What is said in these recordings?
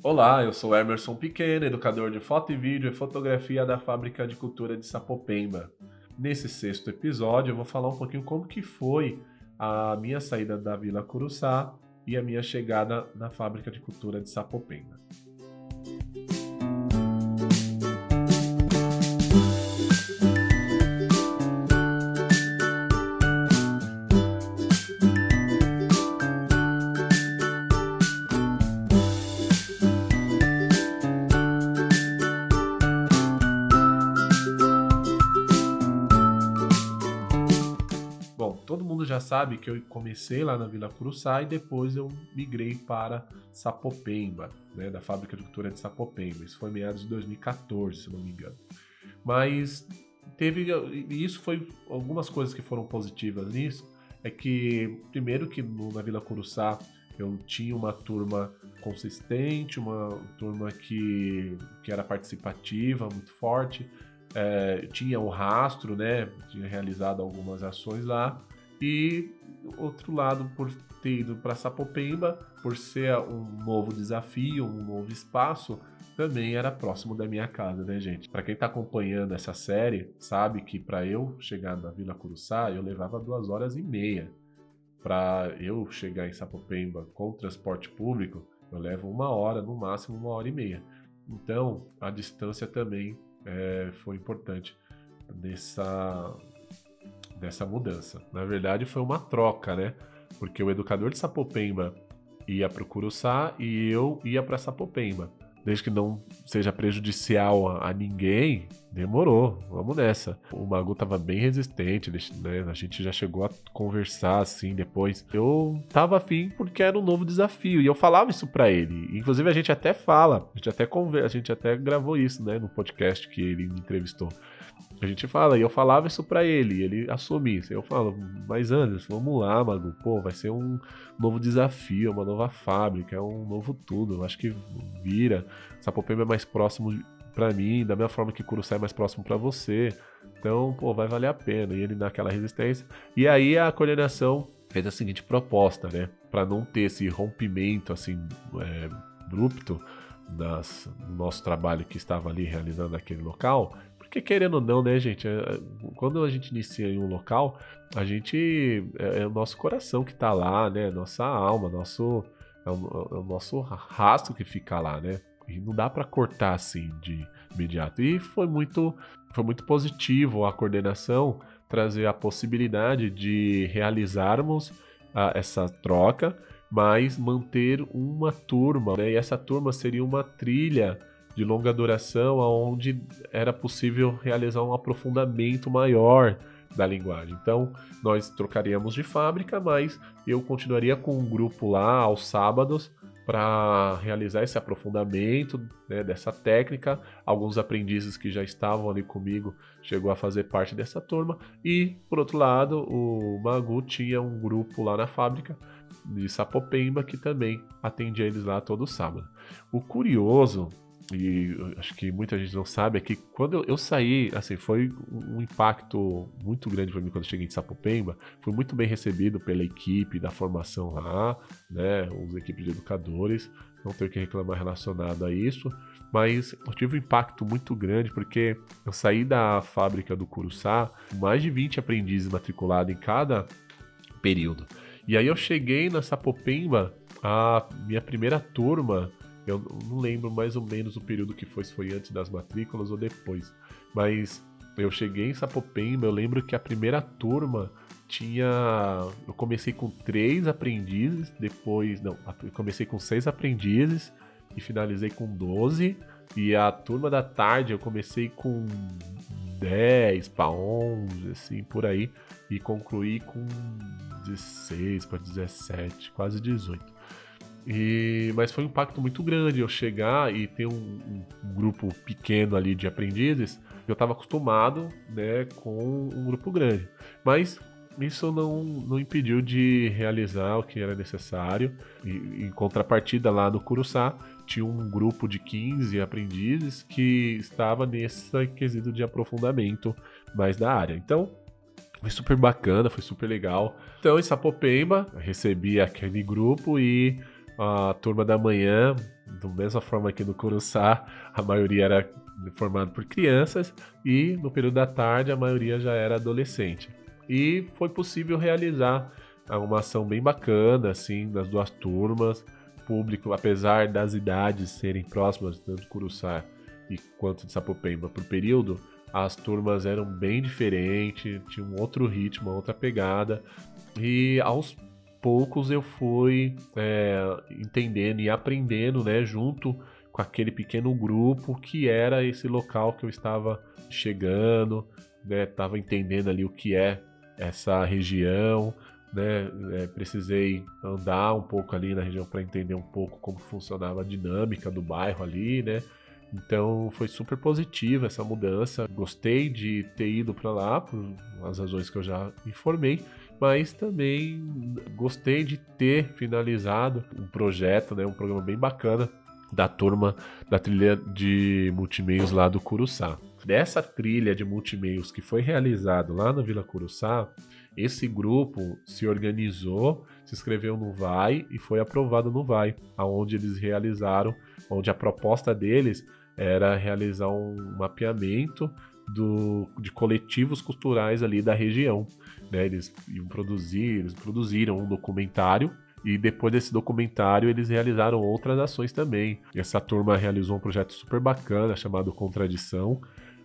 Olá, eu sou Emerson Pequeno, educador de foto e vídeo e fotografia da Fábrica de Cultura de Sapopemba. Nesse sexto episódio eu vou falar um pouquinho como que foi a minha saída da Vila Curuçá e a minha chegada na Fábrica de Cultura de Sapopemba. Sabe que eu comecei lá na Vila Curuçá e depois eu migrei para Sapopemba, né, da fábrica de cultura de Sapopemba. Isso foi meados de 2014, se não me engano. Mas teve isso foi algumas coisas que foram positivas nisso é que primeiro que no, na Vila Curuçá eu tinha uma turma consistente, uma turma que, que era participativa, muito forte. É, tinha o rastro, né? Tinha realizado algumas ações lá. E outro lado, por ter ido para Sapopemba, por ser um novo desafio, um novo espaço, também era próximo da minha casa, né, gente? Para quem está acompanhando essa série, sabe que para eu chegar na Vila Curuçá, eu levava duas horas e meia. Para eu chegar em Sapopemba com transporte público, eu levo uma hora, no máximo uma hora e meia. Então, a distância também é, foi importante nessa, dessa mudança. Na verdade, foi uma troca, né? Porque o educador de Sapopemba ia para o Curuçá e eu ia para Sapopemba. Desde que não seja prejudicial a, ninguém, demorou, vamos nessa. O Magu tava bem resistente, né? A gente já chegou a conversar assim depois. Eu tava afim porque era um novo desafio e eu falava isso para ele. Inclusive a gente até fala, a gente até conversa, a gente até gravou isso, né, no podcast que ele me entrevistou. A gente fala, e eu falava isso para ele, ele assume isso. Eu falo, mas Anderson, vamos lá, Magu, pô, vai ser um novo desafio, uma nova fábrica, é um novo tudo. Eu acho que vira. Sapopemba é mais próximo para mim, da mesma forma que Curuçá é mais próximo para você. Então, pô, vai valer a pena. E ele naquela resistência. E aí a coordenação fez a seguinte proposta, né? Para não ter esse rompimento assim é, abrupto do nosso trabalho que estava ali realizando naquele local, porque querendo ou não, né, gente, é, quando a gente inicia em um local, a gente é, é o nosso coração que está lá, né, nossa alma, nosso é o, é o, nosso rastro que fica lá, né? E não dá para cortar assim de imediato. E foi muito foi muito positivo a coordenação trazer a possibilidade de realizarmos a, essa troca, mas manter uma turma, né? E essa turma seria uma trilha de longa duração, onde era possível realizar um aprofundamento maior da linguagem. Então, nós trocaríamos de fábrica, mas eu continuaria com um grupo lá aos sábados para realizar esse aprofundamento né, dessa técnica. Alguns aprendizes que já estavam ali comigo chegou a fazer parte dessa turma. E, por outro lado, o Magu tinha um grupo lá na fábrica de Sapopemba que também atendia eles lá todo sábado. O curioso e acho que muita gente não sabe, é que quando eu, eu saí, assim, foi um impacto muito grande para mim quando cheguei em Sapopemba. Fui muito bem recebido pela equipe da formação lá, né, os equipes de educadores, não tenho que reclamar relacionado a isso, mas eu tive um impacto muito grande porque eu saí da fábrica do Curuçá com mais de 20 aprendizes matriculados em cada período. E aí eu cheguei na Sapopemba, a minha primeira turma eu não lembro mais ou menos o período que foi, se foi antes das matrículas ou depois. Mas eu cheguei em Sapopemba, eu lembro que a primeira turma tinha. Eu comecei com três aprendizes, depois. Não, eu comecei com seis aprendizes e finalizei com 12. E a turma da tarde eu comecei com 10 para 11, assim, por aí. E concluí com 16 para 17, quase 18. E, mas foi um impacto muito grande eu chegar e ter um, um, grupo pequeno ali de aprendizes. Eu estava acostumado né, com um grupo grande. Mas isso não, não impediu de realizar o que era necessário. E, em contrapartida, lá no Curuçá, tinha um grupo de 15 aprendizes que estava nesse quesito de aprofundamento mais da área. Então, foi super bacana, foi super legal. Então, em Sapopemba, recebi aquele grupo e a turma da manhã Da mesma forma que no Curuçá, a maioria era formada por crianças e no período da tarde a maioria já era adolescente. E foi possível realizar uma ação bem bacana, assim, das duas turmas. Público, apesar das idades serem próximas, tanto Curuçá e quanto de Sapopemba, por período, as turmas eram bem diferentes, tinha um outro ritmo, outra pegada. E aos poucos eu fui é, entendendo e aprendendo, né, junto com aquele pequeno grupo que era esse local que eu estava chegando, né, estava entendendo ali o que é essa região, né, é, precisei andar um pouco ali na região para entender um pouco como funcionava a dinâmica do bairro ali, né, então foi super positiva essa mudança. Gostei de ter ido para lá por as razões que eu já informei, mas também gostei de ter finalizado um projeto, né, um programa bem bacana da turma da trilha de multimeios lá do Curuçá. Dessa trilha de multimeios que foi realizado lá na Vila Curuçá, esse grupo se organizou, se inscreveu no VAI e foi aprovado no VAI, aonde eles realizaram, onde a proposta deles era realizar um mapeamento do, de coletivos culturais ali da região. Né? Eles iam produzir, eles produziram um documentário e depois desse documentário eles realizaram outras ações também. Essa turma realizou um projeto super bacana chamado Contradição,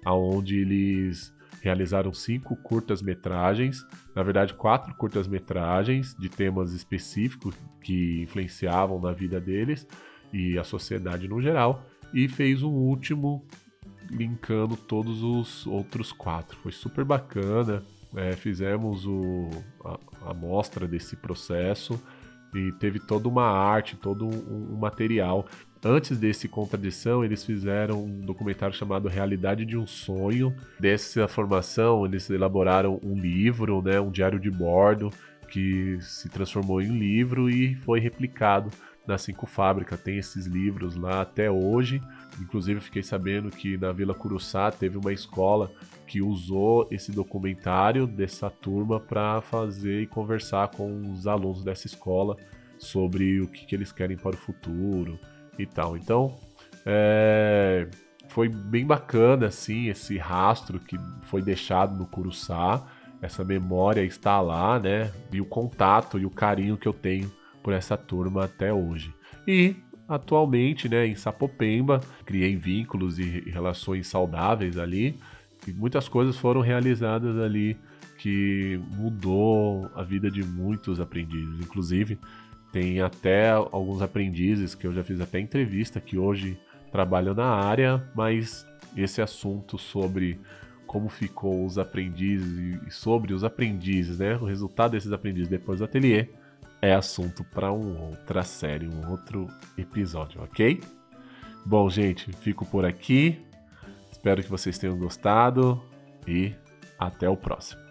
aonde eles realizaram cinco curtas-metragens, na verdade quatro curtas-metragens de temas específicos que influenciavam na vida deles e a sociedade no geral e fez um último linkando todos os outros quatro. Foi super bacana. É, fizemos o, a, mostra desse processo e teve toda uma arte, todo um, um, material. Antes desse Contradição, eles fizeram um documentário chamado Realidade de um Sonho. Dessa formação, eles elaboraram um livro, né, um diário de bordo, que se transformou em livro e foi replicado na Cinco Fábrica. Tem esses livros lá até hoje. Inclusive, fiquei sabendo que na Vila Curuçá teve uma escola que usou esse documentário dessa turma para fazer e conversar com os alunos dessa escola sobre o que, que eles querem para o futuro e tal. Então, é, foi bem bacana assim esse rastro que foi deixado no Curuçá. Essa memória está lá, né? E o contato e o carinho que eu tenho por essa turma até hoje. E atualmente, né, em Sapopemba, criei vínculos e relações saudáveis ali, e muitas coisas foram realizadas ali que mudou a vida de muitos aprendizes. Inclusive, tem até alguns aprendizes que eu já fiz até entrevista que hoje trabalham na área, mas esse assunto sobre como ficou os aprendizes e sobre os aprendizes, né, o resultado desses aprendizes depois do ateliê, é assunto para uma outra série, um outro episódio, ok? Bom, gente, fico por aqui. Espero que vocês tenham gostado e até o próximo.